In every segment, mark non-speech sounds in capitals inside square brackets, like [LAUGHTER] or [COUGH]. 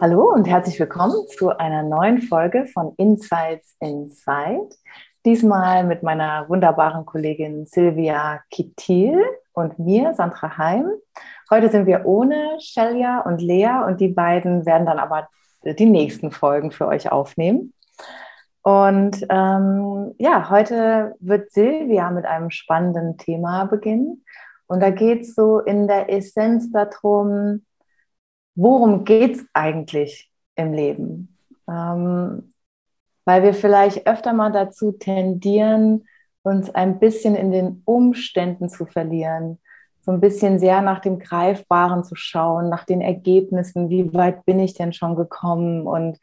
Hallo und herzlich willkommen zu einer neuen Folge von Insights Inside. Diesmal mit meiner wunderbaren Kollegin Silvia Kittil und mir, Sandra Heim. Heute sind wir ohne Shelia und Lea und die beiden werden dann aber die nächsten Folgen für euch aufnehmen. Und ähm, ja, heute wird Silvia mit einem spannenden Thema beginnen. Und da geht es so in der Essenz darum, worum geht es eigentlich im Leben? Ähm, weil wir vielleicht öfter mal dazu tendieren, uns ein bisschen in den Umständen zu verlieren, so ein bisschen sehr nach dem Greifbaren zu schauen, nach den Ergebnissen, wie weit bin ich denn schon gekommen? Und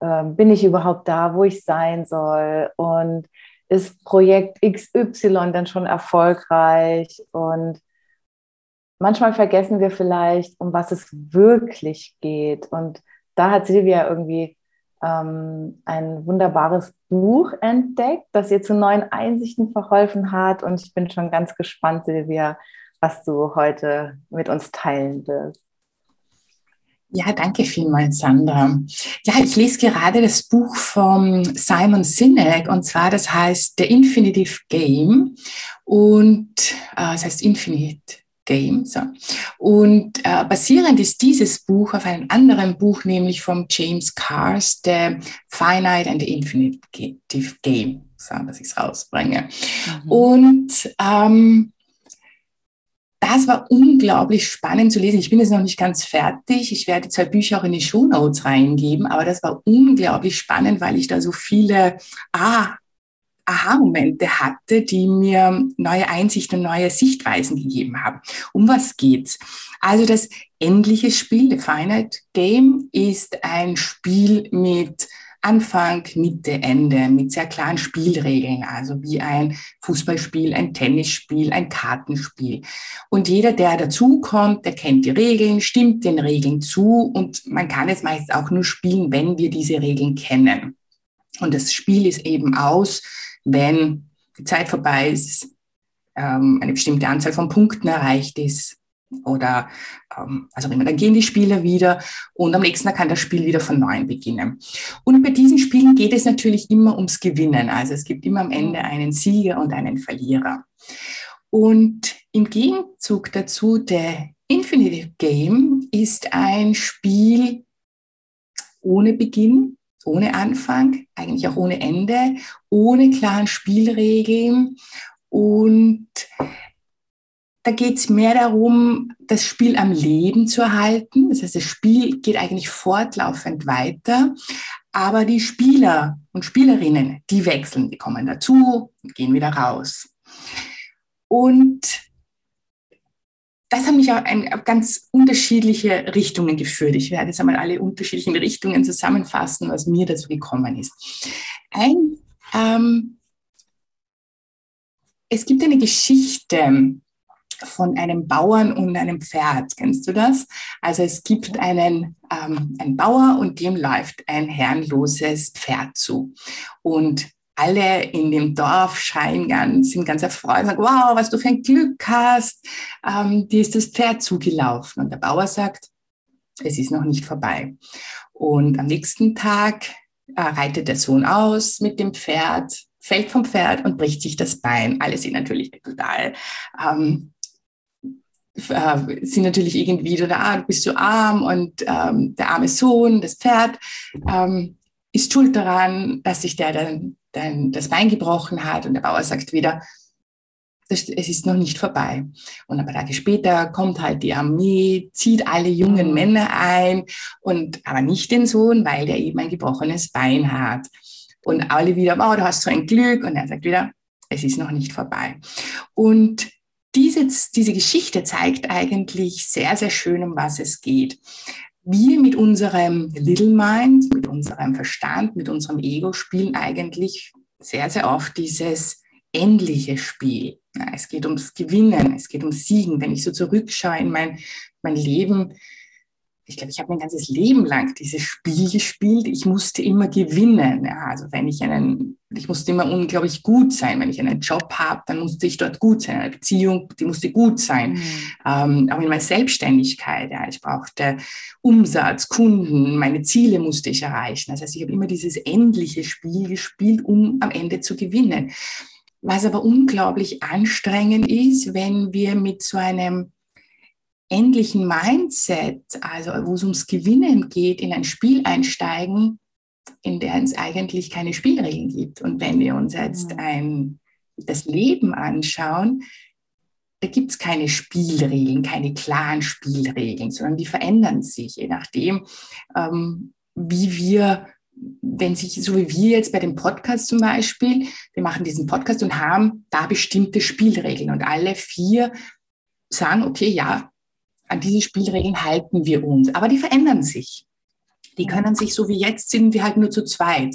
äh, bin ich überhaupt da, wo ich sein soll? Und ist Projekt XY dann schon erfolgreich? Und manchmal vergessen wir vielleicht, um was es wirklich geht. Und da hat Silvia irgendwie ähm, ein wunderbares Buch entdeckt, das ihr zu neuen Einsichten verholfen hat. Und ich bin schon ganz gespannt, Silvia, was du heute mit uns teilen wirst. Ja, danke vielmals, Sandra. Ja, ich lese gerade das Buch von Simon Sinek und zwar das heißt The Infinitive Game und äh, das heißt Infinite Game. So. Und äh, basierend ist dieses Buch auf einem anderen Buch, nämlich von James Cars, The Finite and the Infinite Game, so, dass ich es rausbringe. Mhm. Und ähm, das war unglaublich spannend zu lesen. Ich bin jetzt noch nicht ganz fertig. Ich werde zwei Bücher auch in die Show Notes reingeben, aber das war unglaublich spannend, weil ich da so viele ah, Aha-Momente hatte, die mir neue Einsichten und neue Sichtweisen gegeben haben. Um was geht's? Also das endliche Spiel, The Finite Game, ist ein Spiel mit Anfang, Mitte, Ende, mit sehr klaren Spielregeln, also wie ein Fußballspiel, ein Tennisspiel, ein Kartenspiel. Und jeder, der dazukommt, der kennt die Regeln, stimmt den Regeln zu und man kann es meist auch nur spielen, wenn wir diese Regeln kennen. Und das Spiel ist eben aus, wenn die Zeit vorbei ist, ähm, eine bestimmte Anzahl von Punkten erreicht ist oder ähm, also immer, dann gehen die Spieler wieder und am nächsten Tag kann das Spiel wieder von neuem beginnen. Und bei diesen Spielen geht es natürlich immer ums Gewinnen. Also es gibt immer am Ende einen Sieger und einen Verlierer. Und im Gegenzug dazu, der Infinite Game ist ein Spiel ohne Beginn, ohne Anfang, eigentlich auch ohne Ende, ohne klaren Spielregeln. Und da geht es mehr darum, das Spiel am Leben zu erhalten. Das heißt, das Spiel geht eigentlich fortlaufend weiter. Aber die Spieler und Spielerinnen, die wechseln, die kommen dazu und gehen wieder raus. Und das hat mich auch in ganz unterschiedliche Richtungen geführt. Ich werde jetzt einmal alle unterschiedlichen Richtungen zusammenfassen, was mir dazu gekommen ist. Ein, ähm, es gibt eine Geschichte von einem Bauern und einem Pferd. Kennst du das? Also es gibt einen, ähm, einen Bauer und dem läuft ein herrenloses Pferd zu. Und alle in dem Dorf scheinen ganz, sind ganz erfreut und sagen, wow, was du für ein Glück hast, ähm, dir ist das Pferd zugelaufen. Und der Bauer sagt, es ist noch nicht vorbei. Und am nächsten Tag äh, reitet der Sohn aus mit dem Pferd, fällt vom Pferd und bricht sich das Bein. Alle sind natürlich total, ähm, äh, sind natürlich irgendwie da, ah, du bist so arm und ähm, der arme Sohn, das Pferd, ähm, ist schuld daran, dass sich der dann dann das Bein gebrochen hat und der Bauer sagt wieder, es ist noch nicht vorbei. Und ein paar Tage später kommt halt die Armee, zieht alle jungen. Männer ein und aber nicht den Sohn, weil der eben ein gebrochenes Bein hat. Und alle wieder, wow, du hast so ein Glück. Und er sagt wieder, es ist noch nicht vorbei. Und diese, diese Geschichte zeigt eigentlich sehr, sehr schön, um was es geht. Wir mit unserem Little Mind, mit unserem Verstand, mit unserem Ego spielen eigentlich sehr, sehr oft dieses endliche Spiel. Ja, es geht ums Gewinnen, es geht ums Siegen. Wenn ich so zurückschaue in mein, mein Leben, ich glaube, ich habe mein ganzes Leben lang dieses Spiel gespielt. Ich musste immer gewinnen. Ja, also wenn ich einen, ich musste immer unglaublich gut sein. Wenn ich einen Job habe, dann musste ich dort gut sein. Eine Beziehung, die musste gut sein. Mhm. Ähm, auch in meiner Selbstständigkeit. Ja, ich brauchte Umsatz, Kunden, meine Ziele musste ich erreichen. Das heißt, ich habe immer dieses endliche Spiel gespielt, um am Ende zu gewinnen. Was aber unglaublich anstrengend ist, wenn wir mit so einem endlichen Mindset, also wo es ums Gewinnen geht, in ein Spiel einsteigen, in der es eigentlich keine Spielregeln gibt. Und wenn wir uns jetzt ein, das Leben anschauen, da gibt es keine Spielregeln, keine klaren Spielregeln, sondern die verändern sich, je nachdem, ähm, wie wir wenn sich, so wie wir jetzt bei dem Podcast zum Beispiel, wir machen diesen Podcast und haben da bestimmte Spielregeln und alle vier sagen, okay, ja, an diese Spielregeln halten wir uns, aber die verändern sich. Die können sich, so wie jetzt sind wir halt nur zu zweit.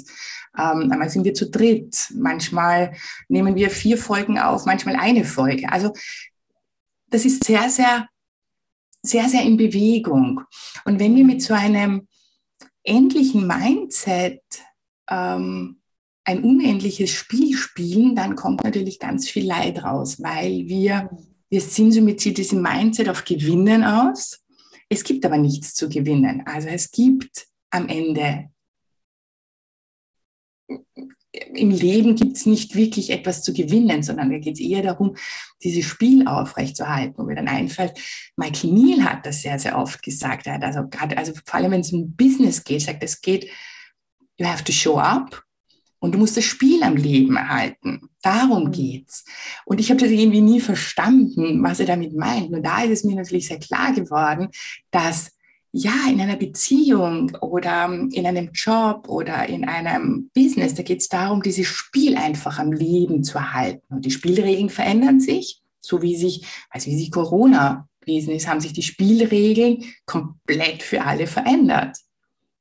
Ähm, einmal sind wir zu dritt, manchmal nehmen wir vier Folgen auf, manchmal eine Folge. Also das ist sehr, sehr, sehr, sehr in Bewegung. Und wenn wir mit so einem endlichen Mindset ähm, ein unendliches Spiel spielen, dann kommt natürlich ganz viel Leid raus, weil wir, wir sind so mit diesem Mindset auf Gewinnen aus. Es gibt aber nichts zu gewinnen. Also es gibt am Ende im Leben gibt es nicht wirklich etwas zu gewinnen, sondern da geht es eher darum, dieses Spiel aufrechtzuerhalten. Wo mir dann einfällt, Michael Neal hat das sehr, sehr oft gesagt. Er hat also gerade, also vor allem wenn es um Business geht, sagt, es geht, you have to show up und du musst das Spiel am Leben erhalten. Darum mhm. geht's. Und ich habe das irgendwie nie verstanden, was er damit meint. Und da ist es mir natürlich sehr klar geworden, dass ja, in einer Beziehung oder in einem Job oder in einem Business, da geht es darum, dieses Spiel einfach am Leben zu erhalten. Und die Spielregeln verändern sich, so wie sich, also wie sich Corona gewesen ist, haben sich die Spielregeln komplett für alle verändert.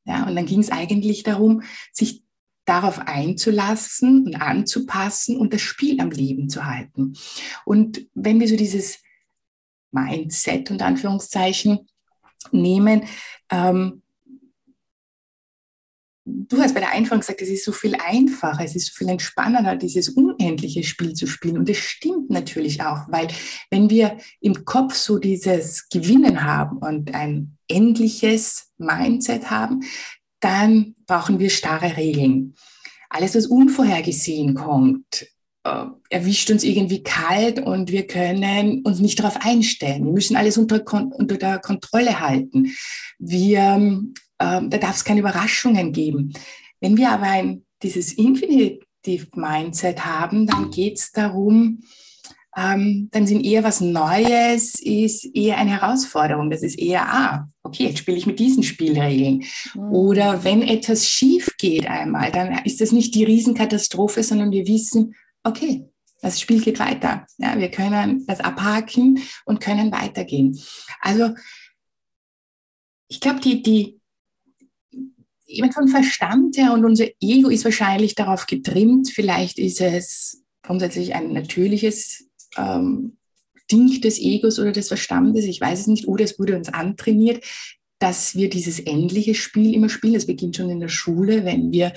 Ja, und dann ging es eigentlich darum, sich darauf einzulassen und anzupassen und das Spiel am Leben zu halten. Und wenn wir so dieses Mindset und Anführungszeichen nehmen. Ähm, du hast bei der Einführung gesagt, es ist so viel einfacher, es ist so viel entspannender, dieses unendliche Spiel zu spielen. Und das stimmt natürlich auch, weil wenn wir im Kopf so dieses Gewinnen haben und ein endliches Mindset haben, dann brauchen wir starre Regeln. Alles, was unvorhergesehen kommt, äh, erwischt uns irgendwie kalt und wir können uns nicht darauf einstellen. Wir müssen alles unter, unter der Kontrolle halten. Wir, äh, da darf es keine Überraschungen geben. Wenn wir aber ein, dieses Infinitive Mindset haben, dann geht es darum, ähm, dann sind eher was Neues, ist eher eine Herausforderung. Das ist eher, ah, okay, jetzt spiele ich mit diesen Spielregeln. Mhm. Oder wenn etwas schief geht einmal, dann ist das nicht die Riesenkatastrophe, sondern wir wissen, okay, das Spiel geht weiter. Ja, wir können das abhaken und können weitergehen. Also ich glaube, die, die, jemand vom Verstand her und unser Ego ist wahrscheinlich darauf getrimmt. Vielleicht ist es grundsätzlich ein natürliches ähm, Ding des Egos oder des Verstandes. Ich weiß es nicht. Oder es wurde uns antrainiert, dass wir dieses endliche Spiel immer spielen. Das beginnt schon in der Schule, wenn wir,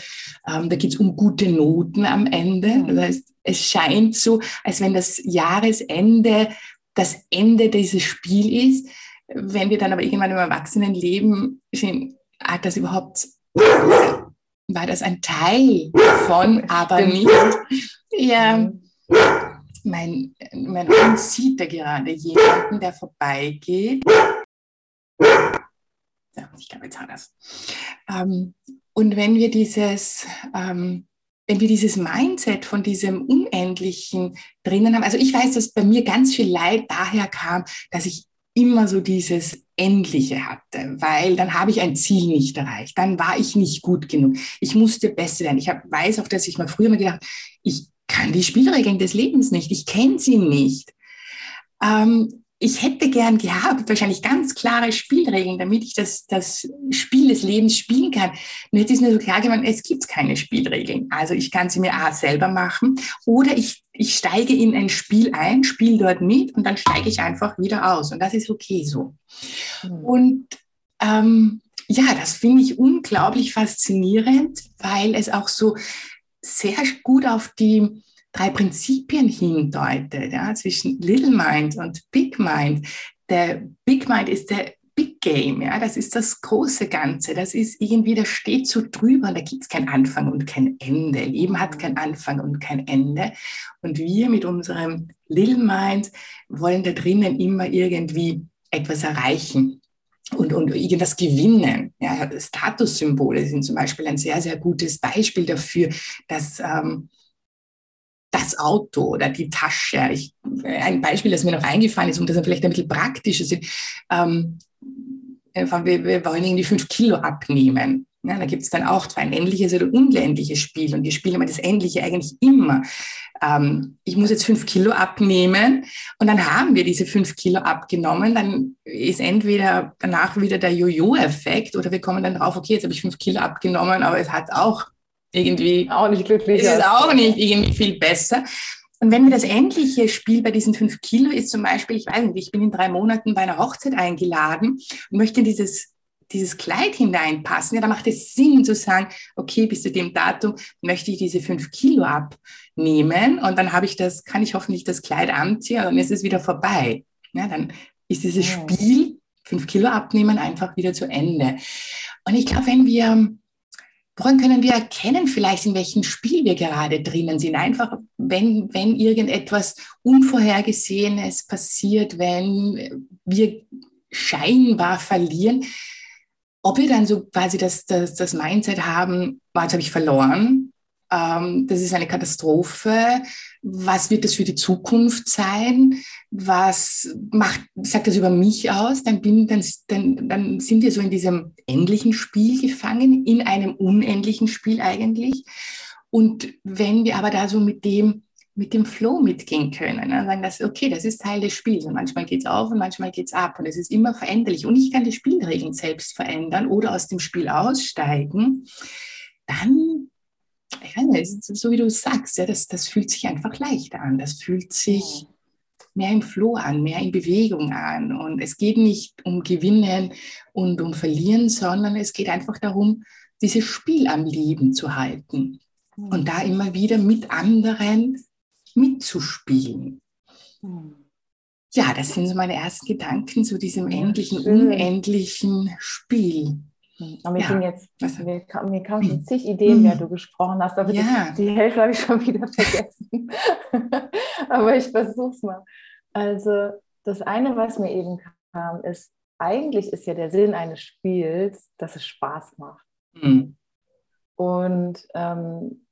ähm, da geht es um gute Noten am Ende. Das heißt, es scheint so, als wenn das Jahresende das Ende dieses Spiels ist. Wenn wir dann aber irgendwann im Erwachsenenleben sehen, hat das überhaupt, war das ein Teil davon, aber nicht. Ja, mein, mein Hund sieht da gerade jemanden, der vorbeigeht ja, ich glaube, jetzt hat er es. Ähm, und wenn wir dieses, ähm, wenn wir dieses Mindset von diesem Unendlichen drinnen haben, also ich weiß, dass bei mir ganz viel Leid daher kam, dass ich immer so dieses Endliche hatte, weil dann habe ich ein Ziel nicht erreicht, dann war ich nicht gut genug, ich musste besser werden. Ich hab, weiß auch, dass ich mal früher mal gedacht, ich kann die Spielregeln des Lebens nicht, ich kenne sie nicht. Ähm, ich hätte gern gehabt, wahrscheinlich ganz klare Spielregeln, damit ich das, das Spiel des Lebens spielen kann. Und jetzt ist mir so klar geworden, es gibt keine Spielregeln. Also ich kann sie mir A selber machen oder ich, ich steige in ein Spiel ein, spiele dort mit und dann steige ich einfach wieder aus. Und das ist okay so. Mhm. Und ähm, ja, das finde ich unglaublich faszinierend, weil es auch so sehr gut auf die drei Prinzipien hindeutet, ja, zwischen Little Mind und Big Mind. Der Big Mind ist der Big Game, ja, das ist das große Ganze, das ist irgendwie, das steht so drüber, da gibt es kein Anfang und kein Ende. Leben hat kein Anfang und kein Ende. Und wir mit unserem Little Mind wollen da drinnen immer irgendwie etwas erreichen und, und irgendwas gewinnen. Ja, Statussymbole sind zum Beispiel ein sehr, sehr gutes Beispiel dafür, dass ähm, das Auto oder die Tasche. Ich, ein Beispiel, das mir noch eingefallen ist und das vielleicht ein bisschen praktischer ist, ähm, wir, wir wollen irgendwie fünf Kilo abnehmen. Ja, da gibt es dann auch zwar ein endliches oder unendliches Spiel und wir spielen immer das Endliche eigentlich immer. Ähm, ich muss jetzt fünf Kilo abnehmen und dann haben wir diese fünf Kilo abgenommen, dann ist entweder danach wieder der Jojo-Effekt oder wir kommen dann drauf, okay, jetzt habe ich fünf Kilo abgenommen, aber es hat auch irgendwie auch nicht glücklich. Es ist auch nicht irgendwie viel besser. Und wenn wir das endliche Spiel bei diesen fünf Kilo ist, zum Beispiel, ich weiß nicht, ich bin in drei Monaten bei einer Hochzeit eingeladen und möchte dieses dieses Kleid hineinpassen, ja, da macht es Sinn zu sagen, okay, bis zu dem Datum möchte ich diese fünf Kilo abnehmen und dann habe ich das, kann ich hoffentlich das Kleid anziehen und dann ist es wieder vorbei. Ja, dann ist dieses Spiel, fünf Kilo abnehmen, einfach wieder zu Ende. Und ich glaube, wenn wir Woran können wir erkennen, vielleicht in welchem Spiel wir gerade drinnen sind? Einfach, wenn, wenn irgendetwas Unvorhergesehenes passiert, wenn wir scheinbar verlieren, ob wir dann so quasi das, das, das Mindset haben, jetzt habe ich verloren, ähm, das ist eine Katastrophe, was wird das für die Zukunft sein? Was macht, sagt das über mich aus? Dann, bin, dann, dann, dann sind wir so in diesem endlichen Spiel gefangen, in einem unendlichen Spiel eigentlich. Und wenn wir aber da so mit dem, mit dem Flow mitgehen können, dann sagen das, okay, das ist Teil des Spiels. Und manchmal geht es auf und manchmal geht es ab. Und es ist immer veränderlich. Und ich kann die Spielregeln selbst verändern oder aus dem Spiel aussteigen. Dann ich weiß nicht, so wie du sagst, ja, das, das fühlt sich einfach leichter an. Das fühlt sich mehr im Flow an, mehr in Bewegung an. Und es geht nicht um Gewinnen und um Verlieren, sondern es geht einfach darum, dieses Spiel am Leben zu halten und da immer wieder mit anderen mitzuspielen. Ja, das sind so meine ersten Gedanken zu diesem endlichen, unendlichen Spiel. Und mir, ja. ging jetzt, mir, kam, mir kamen schon zig Ideen, während du gesprochen hast, aber ja. die, die Hälfte habe ich schon wieder vergessen. [LAUGHS] aber ich versuche es mal. Also das eine, was mir eben kam, ist, eigentlich ist ja der Sinn eines Spiels, dass es Spaß macht. Mhm. Und, ähm,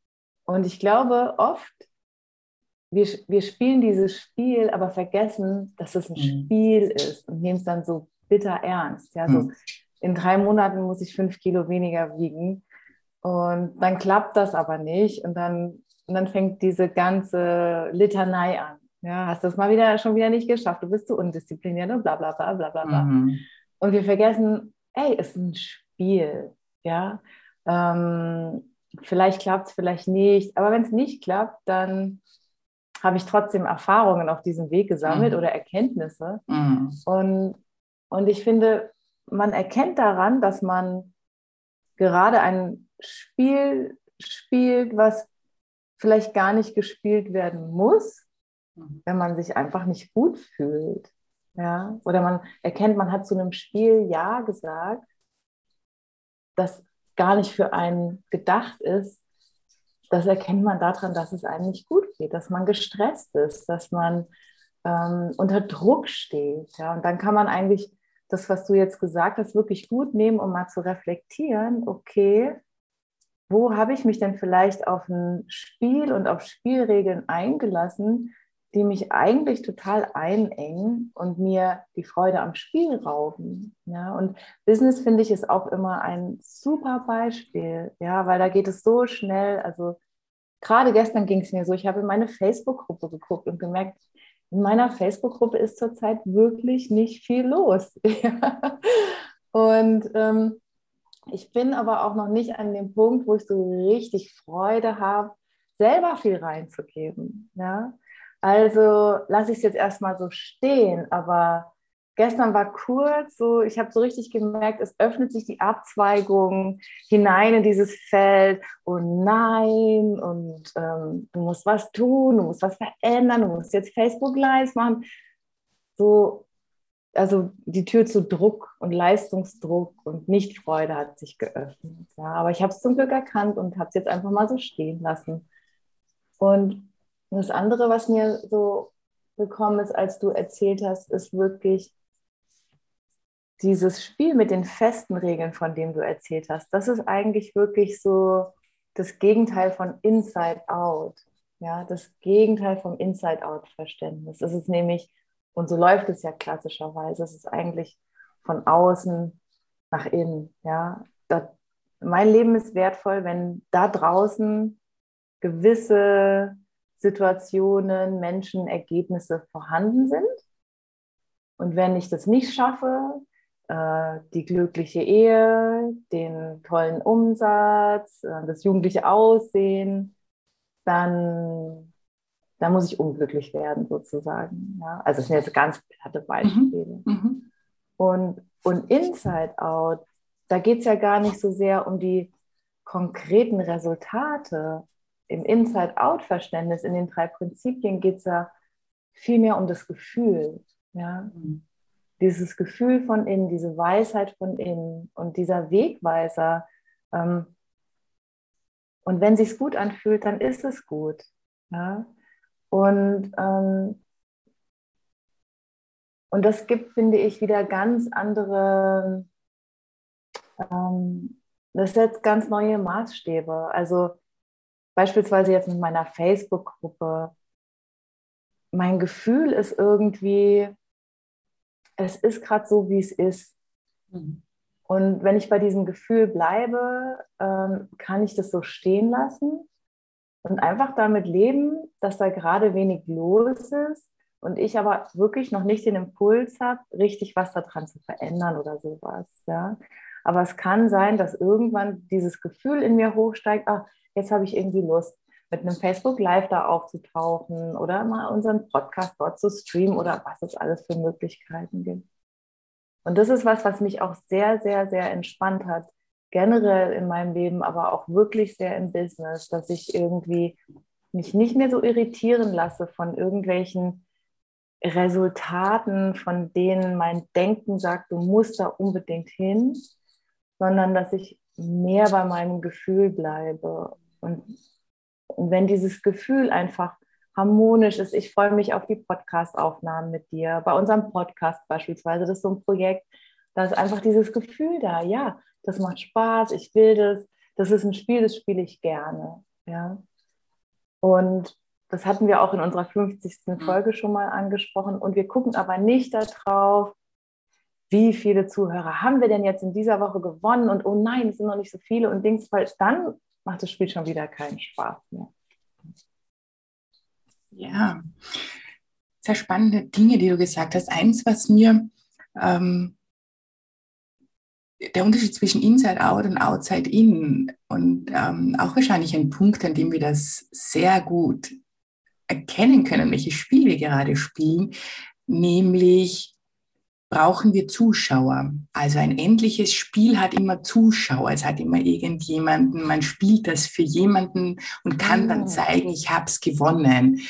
und ich glaube oft, wir, wir spielen dieses Spiel, aber vergessen, dass es ein mhm. Spiel ist und nehmen es dann so bitter ernst. Ja, so, mhm in drei Monaten muss ich fünf Kilo weniger wiegen. Und dann klappt das aber nicht. Und dann, und dann fängt diese ganze Litanei an. Ja, hast du es mal wieder schon wieder nicht geschafft, du bist zu undiszipliniert und bla bla bla bla bla bla. Mhm. Und wir vergessen, ey, es ist ein Spiel. Ja. Ähm, vielleicht klappt es, vielleicht nicht. Aber wenn es nicht klappt, dann habe ich trotzdem Erfahrungen auf diesem Weg gesammelt mhm. oder Erkenntnisse. Mhm. Und, und ich finde, man erkennt daran, dass man gerade ein Spiel spielt, was vielleicht gar nicht gespielt werden muss, mhm. wenn man sich einfach nicht gut fühlt. Ja? Oder man erkennt, man hat zu einem Spiel Ja gesagt, das gar nicht für einen gedacht ist. Das erkennt man daran, dass es einem nicht gut geht, dass man gestresst ist, dass man ähm, unter Druck steht. Ja? Und dann kann man eigentlich das, was du jetzt gesagt hast, wirklich gut nehmen, um mal zu reflektieren, okay, wo habe ich mich denn vielleicht auf ein Spiel und auf Spielregeln eingelassen, die mich eigentlich total einengen und mir die Freude am Spiel rauben. Ja, und Business finde ich ist auch immer ein super Beispiel, ja, weil da geht es so schnell. Also gerade gestern ging es mir so, ich habe in meine Facebook-Gruppe geguckt und gemerkt, in meiner Facebook-Gruppe ist zurzeit wirklich nicht viel los. [LAUGHS] Und ähm, ich bin aber auch noch nicht an dem Punkt, wo ich so richtig Freude habe, selber viel reinzugeben. Ja? Also lasse ich es jetzt erstmal so stehen, aber gestern war kurz so, ich habe so richtig gemerkt, es öffnet sich die Abzweigung hinein in dieses Feld. Oh nein, und ähm, du musst was tun, du musst was verändern, du musst jetzt Facebook Live machen. So, also die Tür zu Druck und Leistungsdruck und Nichtfreude hat sich geöffnet. Ja, aber ich habe es zum Glück erkannt und habe es jetzt einfach mal so stehen lassen. Und das andere, was mir so gekommen ist, als du erzählt hast, ist wirklich dieses Spiel mit den festen Regeln, von dem du erzählt hast. Das ist eigentlich wirklich so das Gegenteil von Inside Out. Ja, das Gegenteil vom Inside-Out-Verständnis. Das ist nämlich und so läuft es ja klassischerweise. Es ist eigentlich von außen nach innen. Ja? Das, mein Leben ist wertvoll, wenn da draußen gewisse Situationen, Menschen, Ergebnisse vorhanden sind. Und wenn ich das nicht schaffe, äh, die glückliche Ehe, den tollen Umsatz, äh, das jugendliche Aussehen, dann da muss ich unglücklich werden sozusagen. Ja? Also das sind jetzt ganz platte Beispiele. Mhm. mhm. Und, und Inside Out, da geht es ja gar nicht so sehr um die konkreten Resultate. Im Inside-Out-Verständnis, in den drei Prinzipien geht es ja vielmehr um das Gefühl. Ja? Mhm. Dieses Gefühl von innen, diese Weisheit von innen und dieser Wegweiser. Ähm, und wenn sich gut anfühlt, dann ist es gut. Ja? Und, ähm, und das gibt, finde ich, wieder ganz andere, ähm, das setzt ganz neue Maßstäbe. Also beispielsweise jetzt mit meiner Facebook-Gruppe. Mein Gefühl ist irgendwie, es ist gerade so, wie es ist. Mhm. Und wenn ich bei diesem Gefühl bleibe, ähm, kann ich das so stehen lassen und einfach damit leben, dass da gerade wenig los ist und ich aber wirklich noch nicht den Impuls habe, richtig was daran zu verändern oder sowas. Ja. Aber es kann sein, dass irgendwann dieses Gefühl in mir hochsteigt, ach, jetzt habe ich irgendwie Lust, mit einem Facebook Live da aufzutauchen oder mal unseren Podcast dort zu streamen oder was es alles für Möglichkeiten gibt. Und das ist was, was mich auch sehr, sehr, sehr entspannt hat, generell in meinem Leben, aber auch wirklich sehr im Business, dass ich irgendwie mich nicht mehr so irritieren lasse von irgendwelchen Resultaten, von denen mein Denken sagt, du musst da unbedingt hin, sondern dass ich mehr bei meinem Gefühl bleibe. Und, und wenn dieses Gefühl einfach harmonisch ist, ich freue mich auf die Podcast-Aufnahmen mit dir, bei unserem Podcast beispielsweise, das ist so ein Projekt, da ist einfach dieses Gefühl da, ja, das macht Spaß, ich will das, das ist ein Spiel, das spiele ich gerne. Ja. Und das hatten wir auch in unserer 50. Mhm. Folge schon mal angesprochen. Und wir gucken aber nicht darauf, wie viele Zuhörer haben wir denn jetzt in dieser Woche gewonnen und oh nein, es sind noch nicht so viele und Dings, weil dann macht das Spiel schon wieder keinen Spaß mehr. Ja, sehr spannende Dinge, die du gesagt hast. Eins, was mir ähm, der Unterschied zwischen Inside Out und Outside In und ähm, auch wahrscheinlich ein Punkt, an dem wir das sehr gut erkennen können, welches Spiel wir gerade spielen, nämlich brauchen wir Zuschauer. Also ein endliches Spiel hat immer Zuschauer, es hat immer irgendjemanden, man spielt das für jemanden und kann dann ah. zeigen, ich habe es gewonnen.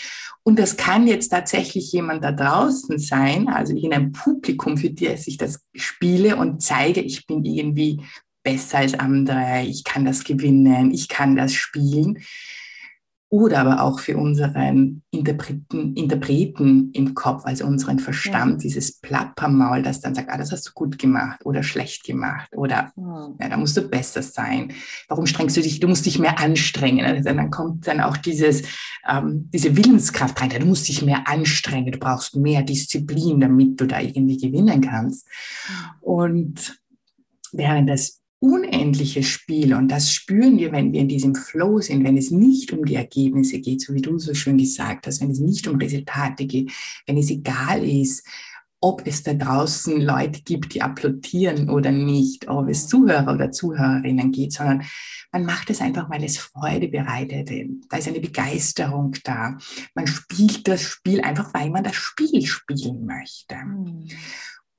Und das kann jetzt tatsächlich jemand da draußen sein, also in einem Publikum, für das ich das spiele und zeige, ich bin irgendwie besser als andere, ich kann das gewinnen, ich kann das spielen oder aber auch für unseren Interpreten, Interpreten im Kopf, also unseren Verstand, ja. dieses Plappermaul, das dann sagt, ah, das hast du gut gemacht oder schlecht gemacht oder ja. ja. da musst du besser sein. Warum strengst du dich? Du musst dich mehr anstrengen. Also dann kommt dann auch dieses, ähm, diese Willenskraft rein. Du musst dich mehr anstrengen. Du brauchst mehr Disziplin, damit du da irgendwie gewinnen kannst. Und während das unendliches Spiel und das spüren wir, wenn wir in diesem Flow sind, wenn es nicht um die Ergebnisse geht, so wie du so schön gesagt hast, wenn es nicht um Resultate geht, wenn es egal ist, ob es da draußen Leute gibt, die applaudieren oder nicht, ob es Zuhörer oder Zuhörerinnen geht, sondern man macht es einfach, weil es Freude bereitet. Da ist eine Begeisterung da. Man spielt das Spiel einfach, weil man das Spiel spielen möchte. Mhm.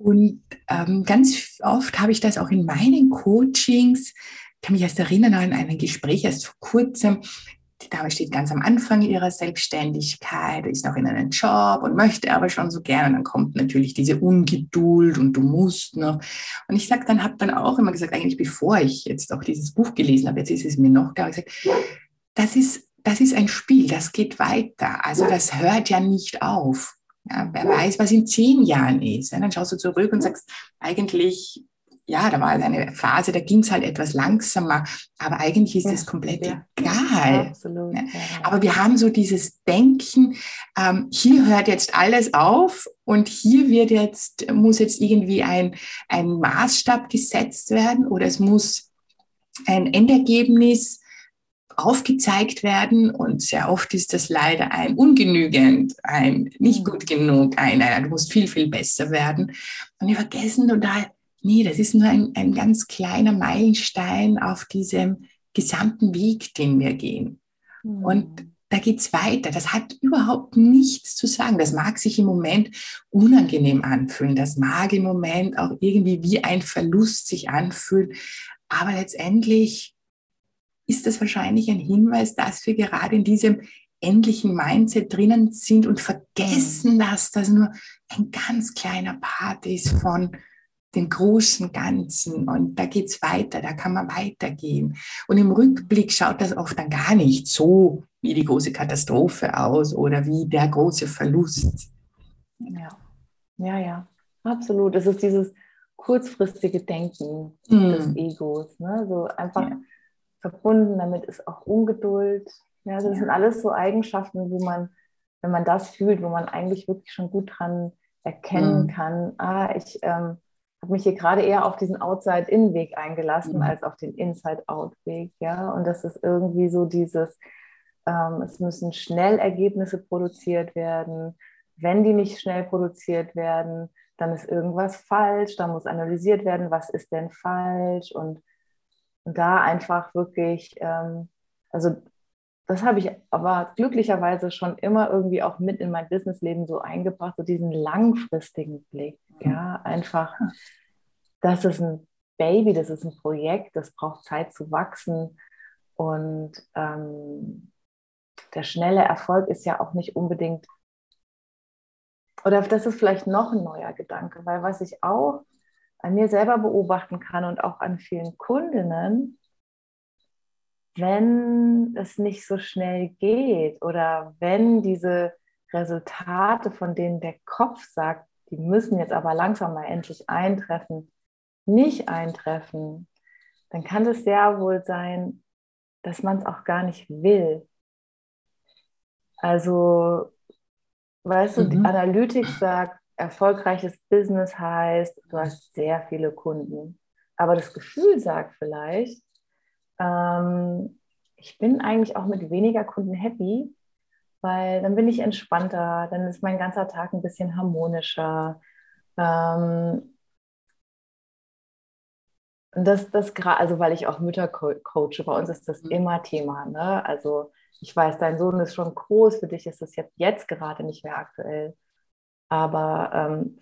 Und ähm, ganz oft habe ich das auch in meinen Coachings, ich kann mich erst erinnern an ein Gespräch erst vor kurzem, die Dame steht ganz am Anfang ihrer Selbstständigkeit, ist noch in einem Job und möchte aber schon so gerne. Und dann kommt natürlich diese Ungeduld und du musst noch. Und ich sage dann, habe dann auch immer gesagt, eigentlich bevor ich jetzt auch dieses Buch gelesen habe, jetzt ist es mir noch klar gesagt, das ist, das ist ein Spiel, das geht weiter. Also das hört ja nicht auf. Ja, wer weiß, was in zehn Jahren ist. Ja, dann schaust du zurück und sagst, eigentlich ja, da war eine Phase, da ging es halt etwas langsamer, aber eigentlich ist es komplett ja. egal. Absolut, ja. Aber wir haben so dieses Denken, ähm, hier hört jetzt alles auf und hier wird jetzt, muss jetzt irgendwie ein, ein Maßstab gesetzt werden oder es muss ein Endergebnis aufgezeigt werden und sehr oft ist das leider ein ungenügend, ein nicht mhm. gut genug, ein, ein du musst viel, viel besser werden. Und wir vergessen total, Nee, das ist nur ein, ein ganz kleiner Meilenstein auf diesem gesamten Weg, den wir gehen. Mhm. Und da geht's weiter. Das hat überhaupt nichts zu sagen. Das mag sich im Moment unangenehm anfühlen. Das mag im Moment auch irgendwie wie ein Verlust sich anfühlen. Aber letztendlich ist das wahrscheinlich ein Hinweis, dass wir gerade in diesem endlichen Mindset drinnen sind und vergessen, dass das nur ein ganz kleiner Part ist von den großen Ganzen und da geht's weiter, da kann man weitergehen. Und im Rückblick schaut das oft dann gar nicht so wie die große Katastrophe aus oder wie der große Verlust. Ja, ja, ja, absolut. Es ist dieses kurzfristige Denken mm. des Egos, ne? so einfach ja. Verbunden damit ist auch Ungeduld. Ja, das ja. sind alles so Eigenschaften, wo man, wenn man das fühlt, wo man eigentlich wirklich schon gut dran erkennen mm. kann, ah, ich ähm, habe mich hier gerade eher auf diesen Outside-In-Weg eingelassen mhm. als auf den Inside-Out-Weg. Ja? Und das ist irgendwie so dieses, ähm, es müssen schnell Ergebnisse produziert werden. Wenn die nicht schnell produziert werden, dann ist irgendwas falsch. Da muss analysiert werden, was ist denn falsch. Und, und da einfach wirklich, ähm, also das habe ich aber glücklicherweise schon immer irgendwie auch mit in mein Businessleben so eingebracht, so diesen langfristigen Blick. Mhm. Ja, einfach, das ist ein Baby, das ist ein Projekt, das braucht Zeit zu wachsen. Und ähm, der schnelle Erfolg ist ja auch nicht unbedingt, oder das ist vielleicht noch ein neuer Gedanke, weil was ich auch an mir selber beobachten kann und auch an vielen Kundinnen, wenn es nicht so schnell geht oder wenn diese Resultate, von denen der Kopf sagt, die müssen jetzt aber langsam mal endlich eintreffen, nicht eintreffen, dann kann es sehr wohl sein, dass man es auch gar nicht will. Also, weißt mhm. du, die mhm. Analytik sagt, erfolgreiches Business heißt, du hast sehr viele Kunden. Aber das Gefühl sagt vielleicht, ähm, ich bin eigentlich auch mit weniger Kunden happy, weil dann bin ich entspannter, dann ist mein ganzer Tag ein bisschen harmonischer. Ähm, das, das also weil ich auch Mütter coache, bei uns ist das mhm. immer Thema. Ne? Also ich weiß, dein Sohn ist schon groß, für dich ist das jetzt, jetzt gerade nicht mehr aktuell. Aber ähm,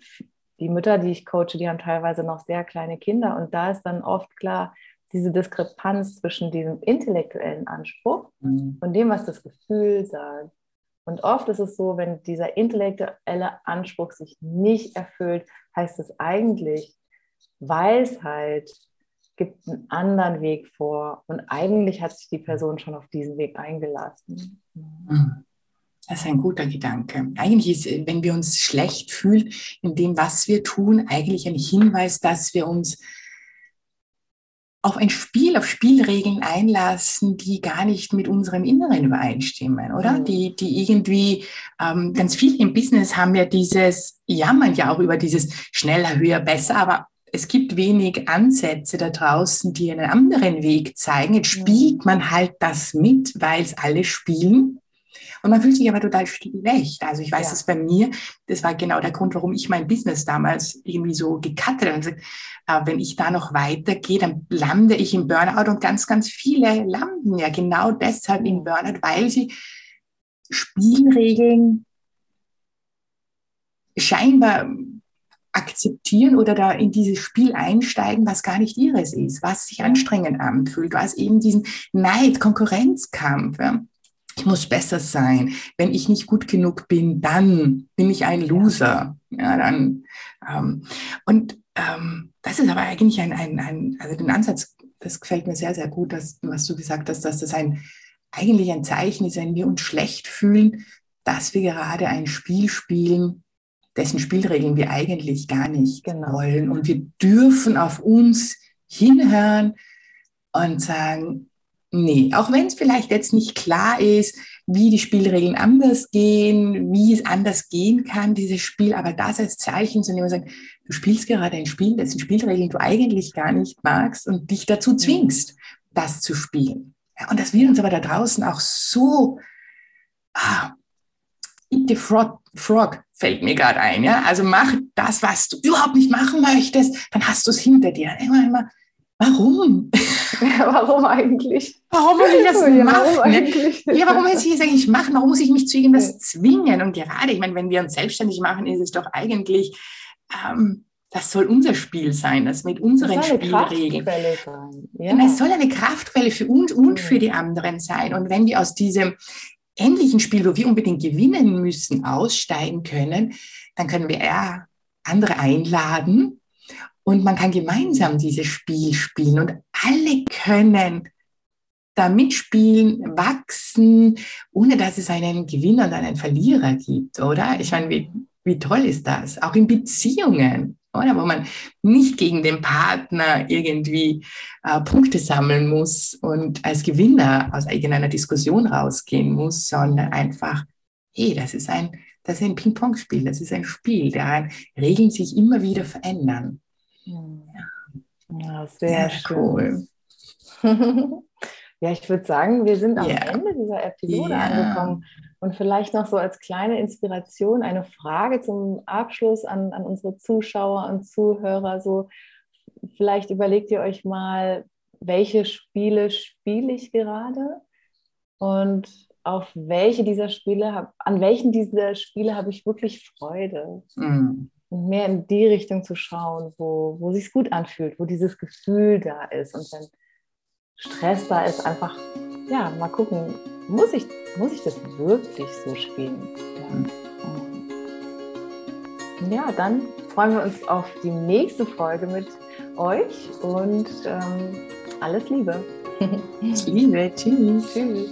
die Mütter, die ich coache, die haben teilweise noch sehr kleine Kinder und da ist dann oft klar, diese Diskrepanz zwischen diesem intellektuellen Anspruch mhm. und dem, was das Gefühl sagt. Und oft ist es so, wenn dieser intellektuelle Anspruch sich nicht erfüllt, heißt es eigentlich, Weisheit gibt einen anderen Weg vor. Und eigentlich hat sich die Person schon auf diesen Weg eingelassen. Mhm. Das ist ein guter Gedanke. Eigentlich ist, wenn wir uns schlecht fühlen in dem, was wir tun, eigentlich ein Hinweis, dass wir uns auf ein Spiel, auf Spielregeln einlassen, die gar nicht mit unserem Inneren übereinstimmen, oder? Mhm. Die, die irgendwie, ähm, ganz viel im Business haben ja dieses, jammern ja auch über dieses schneller, höher, besser, aber es gibt wenig Ansätze da draußen, die einen anderen Weg zeigen. Jetzt spielt man halt das mit, weil es alle spielen. Und man fühlt sich aber total schlecht. Also ich weiß ja. es bei mir, das war genau der Grund, warum ich mein Business damals irgendwie so gecuttet habe. Also, äh, wenn ich da noch weitergehe, dann lande ich im Burnout und ganz, ganz viele landen ja genau deshalb im Burnout, weil sie Spielregeln scheinbar akzeptieren oder da in dieses Spiel einsteigen, was gar nicht ihres ist, was sich anstrengend anfühlt, was eben diesen Neid, Konkurrenzkampf. Ja. Ich muss besser sein. Wenn ich nicht gut genug bin, dann bin ich ein Loser. Ja, dann, ähm, und ähm, das ist aber eigentlich ein, ein, ein, also den Ansatz, das gefällt mir sehr, sehr gut, dass, was du gesagt hast, dass das ein, eigentlich ein Zeichen ist, wenn wir uns schlecht fühlen, dass wir gerade ein Spiel spielen, dessen Spielregeln wir eigentlich gar nicht genau. wollen. Und wir dürfen auf uns hinhören und sagen, nee, auch wenn es vielleicht jetzt nicht klar ist, wie die Spielregeln anders gehen, wie es anders gehen kann, dieses Spiel, aber das als Zeichen zu nehmen und sagen, du spielst gerade ein Spiel, dessen Spielregeln du eigentlich gar nicht magst und dich dazu zwingst, das zu spielen. Ja, und das wird uns aber da draußen auch so, ah, the frog, frog fällt mir gerade ein. Ja? Also mach das, was du überhaupt nicht machen möchtest, dann hast du es hinter dir. Immer, immer, warum? [LAUGHS] Warum eigentlich? Warum muss ich das [LAUGHS] ja, machen? Warum eigentlich? Ja, warum muss ich das eigentlich machen? Warum muss ich mich zu irgendwas zwingen? Und gerade, ich meine, wenn wir uns selbstständig machen, ist es doch eigentlich, ähm, das soll unser Spiel sein, das mit unseren das Spielregeln. Ja. Und es soll eine Kraftquelle für uns und für die anderen sein. Und wenn wir aus diesem ähnlichen Spiel, wo wir unbedingt gewinnen müssen, aussteigen können, dann können wir eher andere einladen und man kann gemeinsam dieses Spiel spielen und alle können da mitspielen, wachsen, ohne dass es einen Gewinner und einen Verlierer gibt, oder? Ich meine, wie, wie toll ist das? Auch in Beziehungen oder wo man nicht gegen den Partner irgendwie äh, Punkte sammeln muss und als Gewinner aus irgendeiner Diskussion rausgehen muss, sondern einfach, hey, das ist ein, das ist ein Ping-Pong-Spiel, das ist ein Spiel, daran Regeln sich immer wieder verändern. Ja, ja sehr, sehr cool. [LAUGHS] ja, ich würde sagen, wir sind am yeah. Ende dieser Episode yeah. angekommen. Und vielleicht noch so als kleine Inspiration eine Frage zum Abschluss an, an unsere Zuschauer und Zuhörer. So, vielleicht überlegt ihr euch mal, welche Spiele spiele ich gerade und auf welche dieser Spiele, hab, an welchen dieser Spiele habe ich wirklich Freude. Mhm. Und mehr in die Richtung zu schauen, wo, wo sich gut anfühlt, wo dieses Gefühl da ist. Und wenn Stress da ist, einfach, ja, mal gucken, muss ich, muss ich das wirklich so spielen? Ja. ja, dann freuen wir uns auf die nächste Folge mit euch und ähm, alles Liebe. Liebe, tschüss. Tschüss.